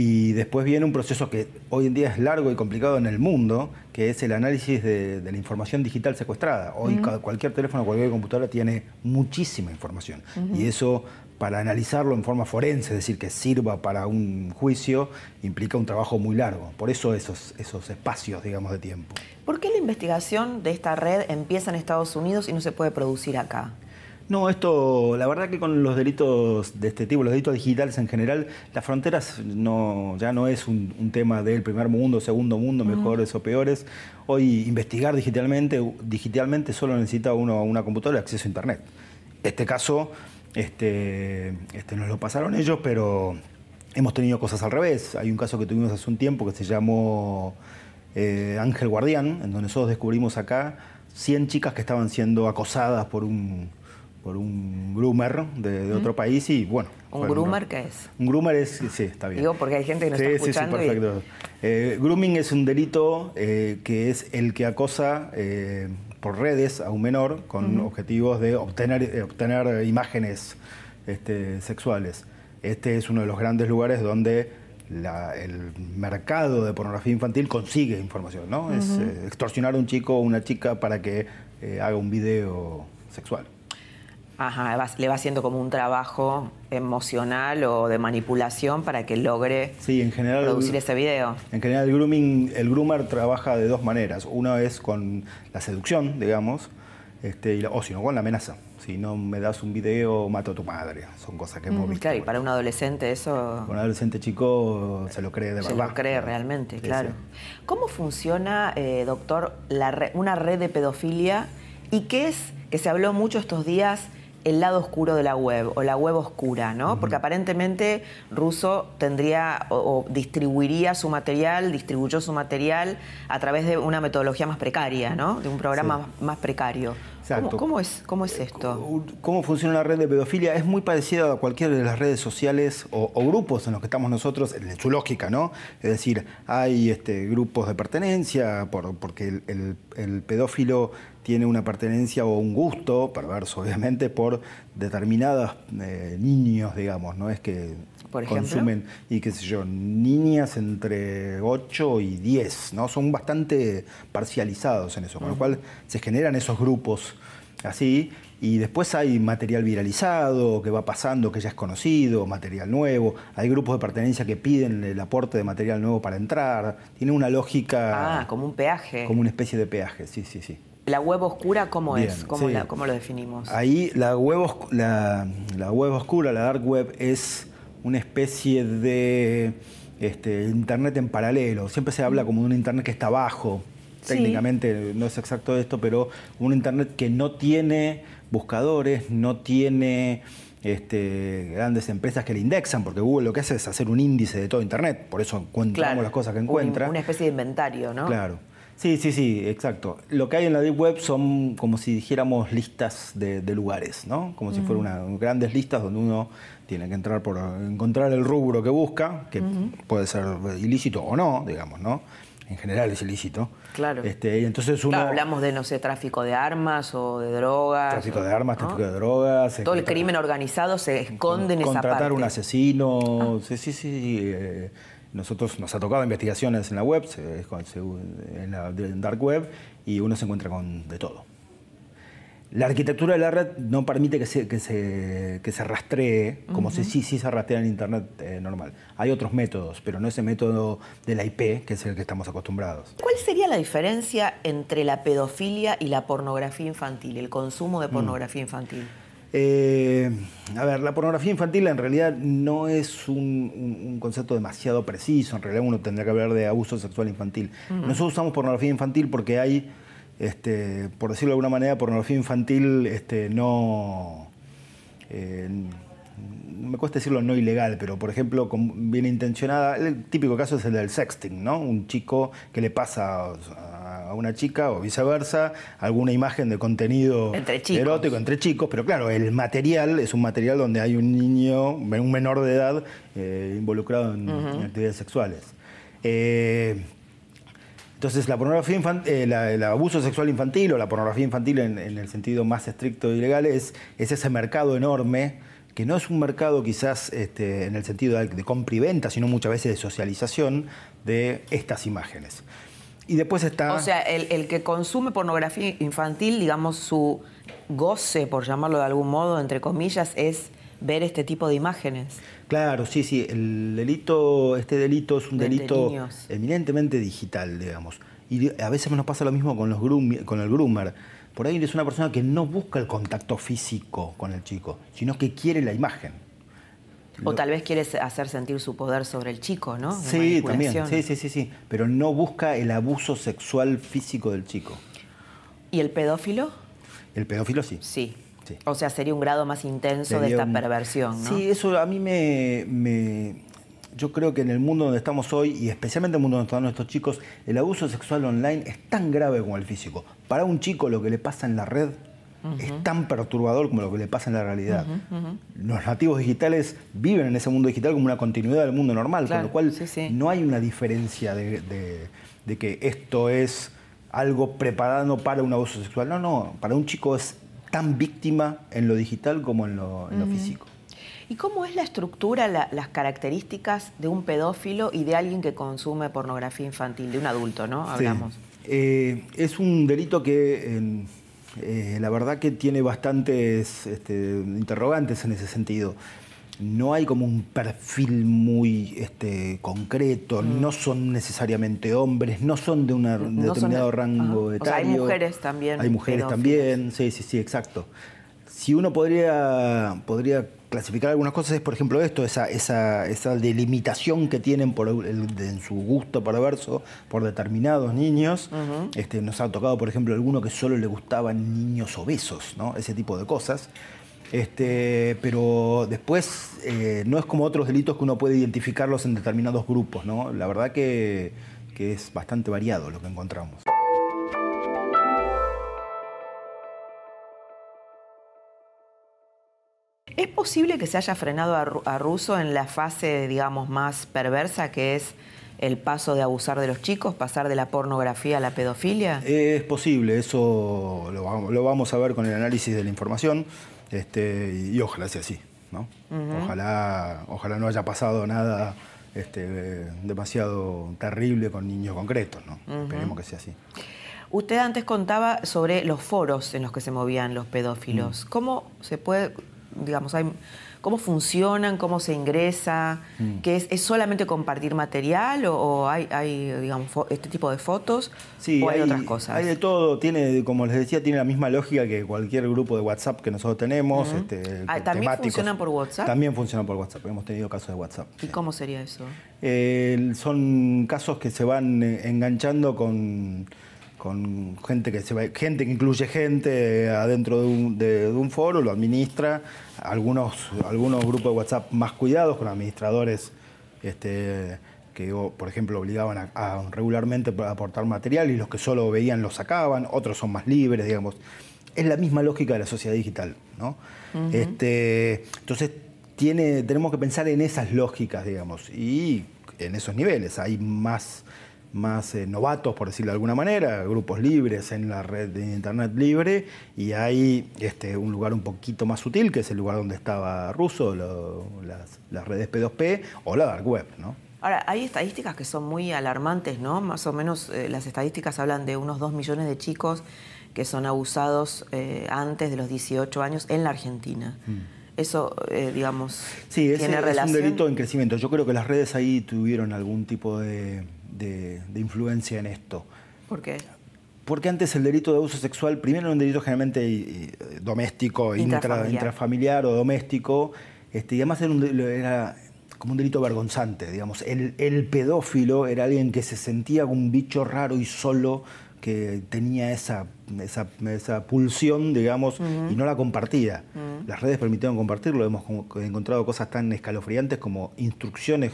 y después viene un proceso que hoy en día es largo y complicado en el mundo, que es el análisis de, la información digital secuestrada. Hoy cualquier teléfono, cualquier computadora tiene muchísima información. Y eso, para analizarlo en forma forense, es decir, que sirva para un juicio, implica un trabajo muy largo. Por eso esos, esos espacios, digamos, de tiempo. ¿Por qué la investigación de esta red empieza en Estados Unidos y no se puede producir acá? No, esto, la verdad que con los delitos de este tipo, los delitos digitales en general, las fronteras no, ya no es un, tema del primer mundo, segundo mundo, mejores o peores. Hoy investigar digitalmente, digitalmente solo necesita uno una computadora y acceso a internet. Este caso, este, este nos lo pasaron ellos, pero hemos tenido cosas al revés. Hay un caso que tuvimos hace un tiempo que se llamó eh, Ángel Guardián, en donde nosotros descubrimos acá 100 chicas que estaban siendo acosadas por un por un groomer de, otro país y bueno. ¿Un groomer qué es? Un groomer es, sí, está bien. Digo porque hay gente que no está escuchando. Sí, sí, perfecto. Eh, grooming es un delito eh, que es el que acosa eh, por redes a un menor con objetivos de obtener, obtener imágenes este, sexuales. Este es uno de los grandes lugares donde el mercado de pornografía infantil consigue información, ¿no? Es extorsionar a un chico o una chica para que haga un video sexual. Ajá, le va haciendo como un trabajo emocional o de manipulación para que logre en general, producir ese video. En general el grooming, el groomer trabaja de dos maneras. Una es con la seducción, digamos, este, o si no, con la amenaza. Si no me das un video, mato a tu madre. Son cosas que hemos mm, visto. Claro, y para un adolescente eso... Un adolescente chico se lo cree de verdad. Se lo cree realmente, claro. ¿Cómo funciona, eh, doctor, la una red de pedofilia y qué es, que se habló mucho estos días el lado oscuro de la web o la web oscura, ¿no? Porque aparentemente Russo tendría o, distribuiría su material, distribuyó su material a través de una metodología más precaria, ¿no? De un programa más precario. ¿Cómo, es, ¿Cómo es esto? ¿Cómo funciona la red de pedofilia? Es muy parecida a cualquiera de las redes sociales o, grupos en los que estamos nosotros, en su lógica, ¿no? Es decir, hay este, grupos de pertenencia, por, porque el, pedófilo tiene una pertenencia o un gusto, perverso obviamente, por determinados eh, niños, digamos, ¿no? Es que consumen, y qué sé yo, niñas entre 8 y 10, ¿no? Son bastante parcializados en eso, con lo cual se generan esos grupos así, y después hay material viralizado que va pasando, que ya es conocido, material nuevo, hay grupos de pertenencia que piden el aporte de material nuevo para entrar, tiene una lógica... Ah, como un peaje. Como una especie de peaje, sí, sí, sí. ¿La web oscura cómo es? ¿Cómo, lo definimos? Ahí la web, la, la web oscura, la dark web, es una especie de este, Internet en paralelo. Siempre se habla como de un Internet que está abajo. Técnicamente no es exacto esto, pero un Internet que no tiene buscadores, no tiene este, grandes empresas que le indexan, porque Google lo que hace es hacer un índice de todo Internet, por eso encontramos las cosas que encuentra. una especie de inventario, ¿no? Claro. Sí, sí, sí, exacto. Lo que hay en la Deep Web son como si dijéramos listas de, lugares, ¿no? Como si fueran grandes listas donde uno tiene que entrar por encontrar el rubro que busca, que puede ser ilícito o no, digamos, ¿no? En general es ilícito. Claro. Este, y entonces uno, hablamos de, no sé, tráfico de armas o de drogas. Tráfico de armas, tráfico de drogas. Todo el crimen organizado se esconde en esa parte. Contratar un asesino. Ah. Sí, sí, sí. Eh, nosotros nos ha tocado investigaciones en la web, en la dark web, y uno se encuentra con de todo. La arquitectura de la red no permite que se, que se, que se rastree como si sí, sí se rastrea en Internet eh, normal. Hay otros métodos, pero no ese método de la IP, que es el que estamos acostumbrados. ¿Cuál sería la diferencia entre la pedofilia y la pornografía infantil, el consumo de mm. pornografía infantil? Eh, a ver, la pornografía infantil en realidad no es un, concepto demasiado preciso. En realidad uno tendría que hablar de abuso sexual infantil. Nosotros usamos pornografía infantil porque hay, este, por decirlo de alguna manera, pornografía infantil este, no... Eh, me cuesta decirlo no ilegal, pero por ejemplo, bien intencionada, el típico caso es el del sexting, ¿no? Un chico que le pasa a una chica o viceversa alguna imagen de contenido erótico entre chicos, pero claro, el material es un material donde hay un niño, un menor de edad eh, involucrado en, actividades sexuales. Eh, entonces, la pornografía eh, el abuso sexual infantil o la pornografía infantil en, el sentido más estricto y legal es, es ese mercado enorme que no es un mercado quizás este, en el sentido de, compra y venta, sino muchas veces de socialización de estas imágenes. Y después está... O sea, el, que consume pornografía infantil, digamos, su goce, por llamarlo de algún modo, entre comillas, es ver este tipo de imágenes. Claro, sí, sí. El delito, este delito es un delito eminentemente digital, digamos. Y a veces nos pasa lo mismo con, los con el groomer por ahí es una persona que no busca el contacto físico con el chico, sino que quiere la imagen. O tal vez quiere hacer sentir su poder sobre el chico, ¿no? sí, también. Sí, sí, sí, sí. Pero no busca el abuso sexual físico del chico. ¿Y el pedófilo? El pedófilo sí. Sí. O sea, sería un grado más intenso de esta perversión, ¿no? Sí, eso a mí me, yo creo que en el mundo donde estamos hoy, y especialmente en el mundo donde están nuestros chicos, el abuso sexual online es tan grave como el físico. Para un chico lo que le pasa en la red es tan perturbador como lo que le pasa en la realidad. Los nativos digitales viven en ese mundo digital como una continuidad del mundo normal, con lo cual no hay una diferencia de, que esto es algo preparado para un abuso sexual. No, no, para un chico es tan víctima en lo digital como en lo físico. ¿Y cómo es la estructura, las características de un pedófilo y de alguien que consume pornografía infantil, de un adulto, ¿no? Hablamos. Eh, es un delito que eh, la verdad que tiene bastantes este, interrogantes en ese sentido. No hay como un perfil muy este, concreto, mm. no son necesariamente hombres, no son de un determinado rango etario. hay mujeres también. Hay mujeres también, sí, sí, sí, exacto. Si uno podría, podría clasificar algunas cosas es, por ejemplo, esto, esa, esa, esa delimitación que tienen por en su gusto perverso por determinados niños. este, nos ha tocado, por ejemplo, alguno que solo le gustaban niños obesos, ¿no? ese tipo de cosas. Este, pero después eh, no es como otros delitos que uno puede identificarlos en determinados grupos. ¿no? La verdad que, que es bastante variado lo que encontramos. ¿Es posible que se haya frenado a, Russo en la fase, digamos, más perversa, que es el paso de abusar de los chicos, pasar de la pornografía a la pedofilia? Es posible, eso lo, vamos a ver con el análisis de la información este, y ojalá sea así. ¿no? ojalá, ojalá no haya pasado nada este, demasiado terrible con niños concretos. ¿no? Esperemos que sea así. Usted antes contaba sobre los foros en los que se movían los pedófilos. ¿Cómo se puede digamos, hay, cómo funcionan, cómo se ingresa, mm. que es, solamente compartir material o, hay, hay, digamos, este tipo de fotos sí, o hay, otras cosas. Hay de todo, tiene, como les decía, tiene la misma lógica que cualquier grupo de WhatsApp que nosotros tenemos. Este, ah, ¿También funcionan por WhatsApp? También funcionan por WhatsApp, hemos tenido casos de WhatsApp. ¿Y cómo sería eso? son casos que se van eh, enganchando con con gente que se va, gente que incluye gente adentro de un, de, un, foro, lo administra, algunos, algunos grupos de WhatsApp más cuidados con administradores este, que, por ejemplo, obligaban a, regularmente a aportar material y los que solo veían lo sacaban, otros son más libres, digamos. Es la misma lógica de la sociedad digital, ¿no? este, entonces, tiene, tenemos que pensar en esas lógicas, digamos, y en esos niveles. Hay más más eh, novatos, por decirlo de alguna manera, grupos libres en la red de Internet libre, y hay este, un lugar un poquito más sutil, que es el lugar donde estaba Russo, las, redes P2P o la Dark Web. ¿no? Ahora, hay estadísticas que son muy alarmantes, ¿no? Más o menos eh, las estadísticas hablan de unos 2 millones de chicos que son abusados eh, antes de los 18 años en la Argentina. Mm. Eso, digamos, sí, tiene relación. es un delito en crecimiento. Yo creo que las redes ahí tuvieron algún tipo de de, influencia en esto. ¿Por qué? Porque antes el delito de abuso sexual, primero era un delito generalmente eh, doméstico, intrafamiliar. o doméstico, este, y además era, como un delito vergonzante, digamos. El, pedófilo era alguien que se sentía un bicho raro y solo, que tenía esa, esa, pulsión, digamos, y no la compartía. Las redes permitieron compartirlo, hemos encontrado cosas tan escalofriantes como instrucciones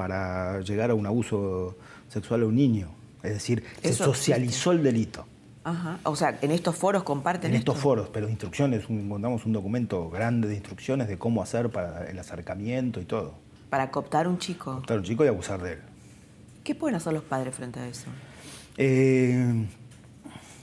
para llegar a un abuso sexual a un niño. Es decir, se socializó el delito. Ajá. O sea, en estos foros comparten. En estos foros, pero instrucciones, encontramos un documento grande de instrucciones de cómo hacer para el acercamiento y todo. Para cooptar un chico. Cooptar un chico y abusar de él. ¿Qué pueden hacer los padres frente a eso? Eh,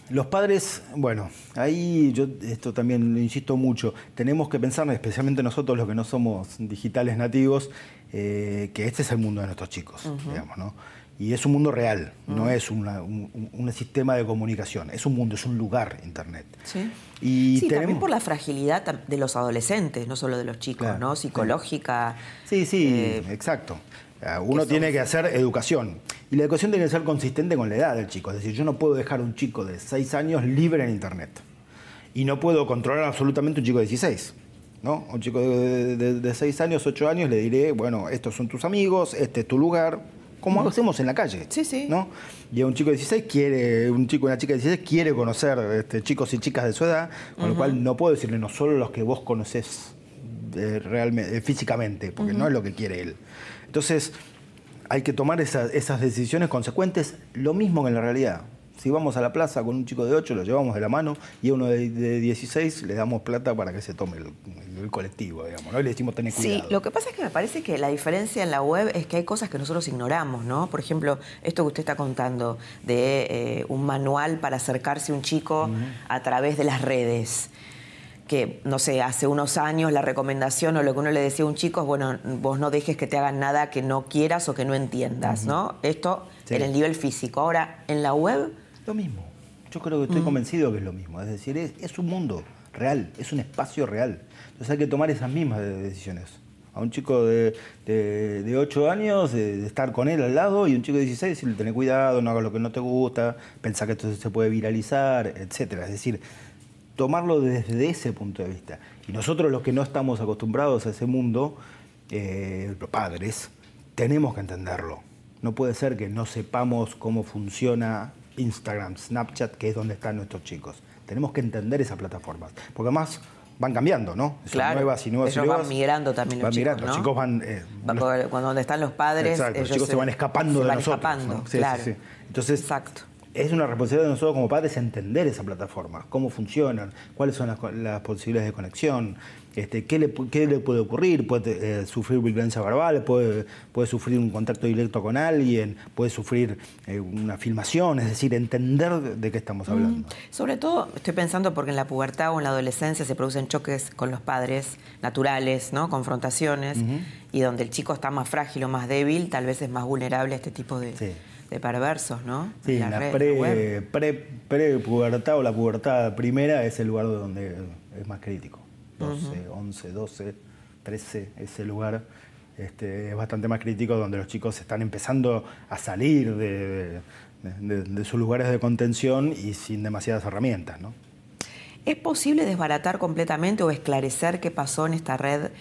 los padres, bueno, ahí yo esto también lo insisto mucho, tenemos que pensar, especialmente nosotros los que no somos digitales nativos, eh, que este es el mundo de nuestros chicos, digamos, ¿no? Y es un mundo real, no es un, sistema de comunicación, es un mundo, es un lugar Internet. Sí, y también por la fragilidad de los adolescentes, no solo de los chicos, ¿no? Psicológica. Sí, sí, eh, exacto. Uno tiene que hacer educación. Y la educación tiene que ser consistente con la edad del chico. Es decir, yo no puedo dejar a un chico de 6 años libre en Internet. Y no puedo controlar absolutamente un chico de 16. ¿No? Un chico de, 6 años, 8 años, le diré, bueno, estos son tus amigos, este es tu lugar, como hacemos en la calle. Sí, sí. ¿no? Y un chico de 16 quiere, un chico y una chica de 16 quiere conocer este, chicos y chicas de su edad, con lo cual no puedo decirle no solo los que vos conocés eh, realmente, eh, físicamente, porque no es lo que quiere él. Entonces, hay que tomar esas decisiones consecuentes, lo mismo que en la realidad. Si vamos a la plaza con un chico de 8, lo llevamos de la mano y a uno de, 16 le damos plata para que se tome el, colectivo, digamos, ¿no? Y le decimos tener cuidado. Sí, lo que pasa es que me parece que la diferencia en la web es que hay cosas que nosotros ignoramos, ¿no? Por ejemplo, esto que usted está contando de eh, un manual para acercarse a un chico a través de las redes que, no sé, hace unos años la recomendación o lo que uno le decía a un chico es, bueno, vos no dejes que te hagan nada que no quieras o que no entiendas, ¿no? Esto en el nivel físico. Ahora, en la web... Lo mismo. Yo creo que estoy convencido que es lo mismo. Es decir, es, un mundo real, es un espacio real. Entonces hay que tomar esas mismas decisiones. A un chico de, de, 8 años, de, estar con él al lado, y un chico de 16, decirle, tener cuidado, no hagas lo que no te gusta, pensar que esto se puede viralizar, etcétera. Es decir, tomarlo desde ese punto de vista. Y nosotros los que no estamos acostumbrados a ese mundo, eh, los padres, tenemos que entenderlo. No puede ser que no sepamos cómo funciona Instagram, Snapchat, que es donde están nuestros chicos. Tenemos que entender esas plataformas, porque además van cambiando, ¿no? Son claro, nuevas y nuevas ellos van migrando también los van chicos, migrando, los chicos van... Eh, cuando donde están los padres, los chicos se, van escapando de van nosotros. Escapando, claro. Entonces, Exacto es una responsabilidad de nosotros como padres entender esa plataforma, cómo funcionan, cuáles son las, posibilidades de conexión, este, qué, le, puede ocurrir, puede eh, sufrir violencia verbal, puede, puede sufrir un contacto directo con alguien, puede sufrir eh, una filmación, es decir, entender de qué estamos hablando. Sobre todo, estoy pensando porque en la pubertad o en la adolescencia se producen choques con los padres naturales, ¿no? confrontaciones, y donde el chico está más frágil o más débil, tal vez es más vulnerable a este tipo de de perversos, ¿no? Sí, la, la pre, pre, pubertad o la pubertad primera es el lugar donde es más crítico. 12, 11, 12, 13, ese lugar este, es bastante más crítico donde los chicos están empezando a salir de, sus lugares de contención y sin demasiadas herramientas, ¿no? ¿Es posible desbaratar completamente o esclarecer qué pasó en esta red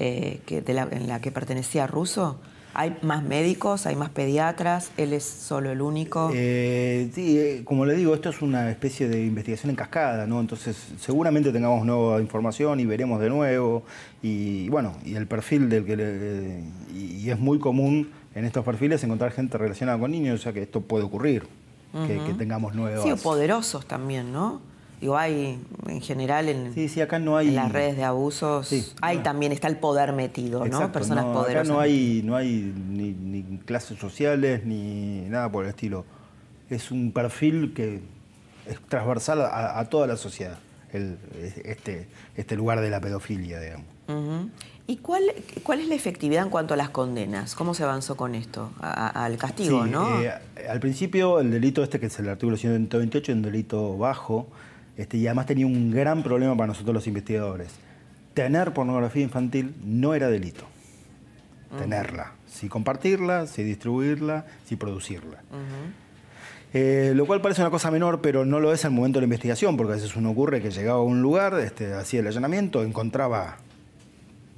eh, que, en la que pertenecía Russo? ¿Hay más médicos, hay más pediatras? ¿Él es solo el único? Eh, sí, eh, como le digo, esto es una especie de investigación en cascada, ¿no? Entonces, seguramente tengamos nueva información y veremos de nuevo. Y bueno, y el perfil del que y, es muy común en estos perfiles encontrar gente relacionada con niños, o sea que esto puede ocurrir, que, tengamos nuevos. Sí, poderosos también, ¿no? Digo, hay en general en, acá no hay, las redes de abusos, hay también, está el poder metido, ¿no? Personas poderosas. Acá no hay, no hay ni, clases sociales ni nada por el estilo. Es un perfil que es transversal a, toda la sociedad, este, este lugar de la pedofilia, digamos. ¿Y cuál, cuál es la efectividad en cuanto a las condenas? ¿Cómo se avanzó con esto? al castigo, ¿no? Eh, al principio el delito este, que es el artículo 128, es un delito bajo, este, y además tenía un gran problema para nosotros los investigadores. Tener pornografía infantil no era delito. Tenerla. Sí compartirla, sí distribuirla, sí producirla. Eh, lo cual parece una cosa menor, pero no lo es al momento de la investigación, porque a veces uno ocurre que llegaba a un lugar, este, hacía el allanamiento, encontraba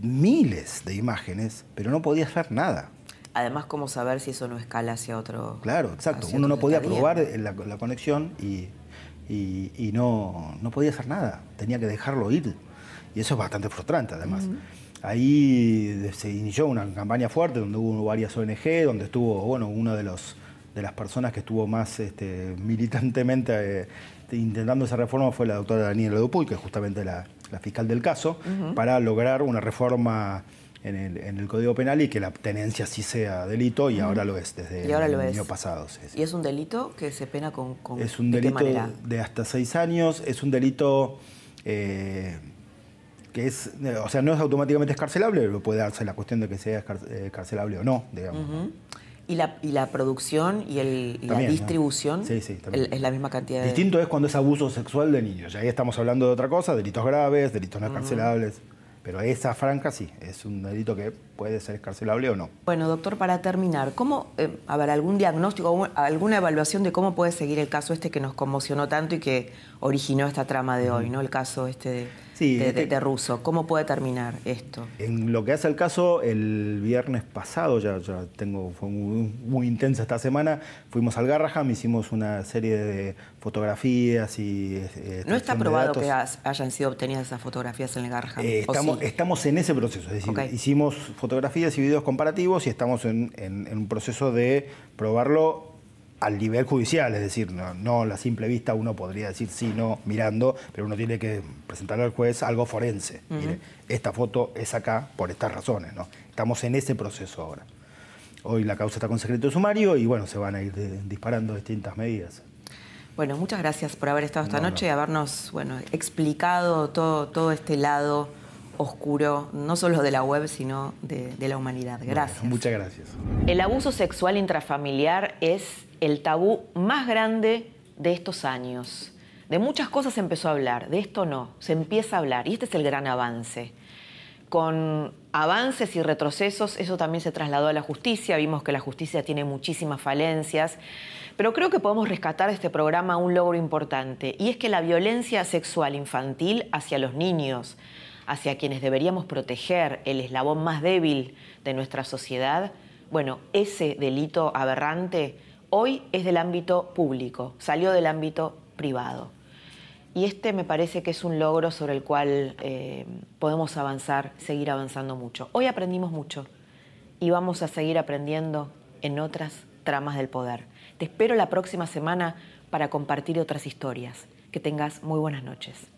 miles de imágenes, pero no podía hacer nada. Además, ¿cómo saber si eso no escala hacia otro? Claro, exacto. Uno no podía probar la conexión y y, no, no, podía hacer nada, tenía que dejarlo ir. Y eso es bastante frustrante además. Ahí se inició una campaña fuerte donde hubo varias ONG, donde estuvo, bueno, una de, los, de las personas que estuvo más este, militantemente eh, intentando esa reforma fue la doctora Daniela Dupuy, que es justamente la, fiscal del caso, para lograr una reforma en el, Código Penal y que la tenencia sí sea delito y ahora lo es desde el año pasado. ¿Y es un delito que se pena con, con Es un delito de hasta seis años, es un delito eh, que es, o sea, no es automáticamente escarcelable, pero puede darse la cuestión de que sea escarcelable eh, o no, digamos. ¿Y la, ¿Y la, producción y, el, la distribución sí, sí, es la misma cantidad de... Distinto es cuando es abuso sexual de niños. ahí estamos hablando de otra cosa, delitos graves, delitos no escarcelables. Pero esa franca sí, es un delito que puede ser escarcelable o no. Bueno, doctor, para terminar, ¿cómo, eh, a ver, algún diagnóstico, alguna evaluación de cómo puede seguir el caso este que nos conmocionó tanto y que originó esta trama de hoy, ¿no? El caso este de de, este Russo. ¿Cómo puede terminar esto? En lo que hace el caso, el viernes pasado, ya, ya tengo, fue muy, intensa esta semana, fuimos al Garraham, hicimos una serie de fotografías y... Eh, ¿No está probado que hayan sido obtenidas esas fotografías en el Garraham? Eh, estamos, estamos en ese proceso, es decir, hicimos fotografías y videos comparativos y estamos en un proceso de probarlo al nivel judicial, es decir, no, a la simple vista uno podría decir sí, no, mirando, pero uno tiene que presentarle al juez algo forense. Mire, esta foto es acá por estas razones, ¿no? Estamos en ese proceso ahora. Hoy la causa está con secreto de sumario y bueno, se van a ir disparando distintas medidas. Bueno, muchas gracias por haber estado esta noche y habernos bueno, explicado todo, todo este lado oscuro, no solo de la web, sino de, la humanidad. Gracias. muchas gracias. El abuso sexual intrafamiliar es el tabú más grande de estos años. De muchas cosas se empezó a hablar, de esto no, se empieza a hablar y este es el gran avance. Con avances y retrocesos, eso también se trasladó a la justicia, vimos que la justicia tiene muchísimas falencias, pero creo que podemos rescatar de este programa un logro importante y es que la violencia sexual infantil hacia los niños, hacia quienes deberíamos proteger, el eslabón más débil de nuestra sociedad, bueno, ese delito aberrante hoy es del ámbito público, salió del ámbito privado. Y este me parece que es un logro sobre el cual eh, podemos avanzar, seguir avanzando mucho. Hoy aprendimos mucho y vamos a seguir aprendiendo en otras tramas del poder. Te espero la próxima semana para compartir otras historias. Que tengas muy buenas noches.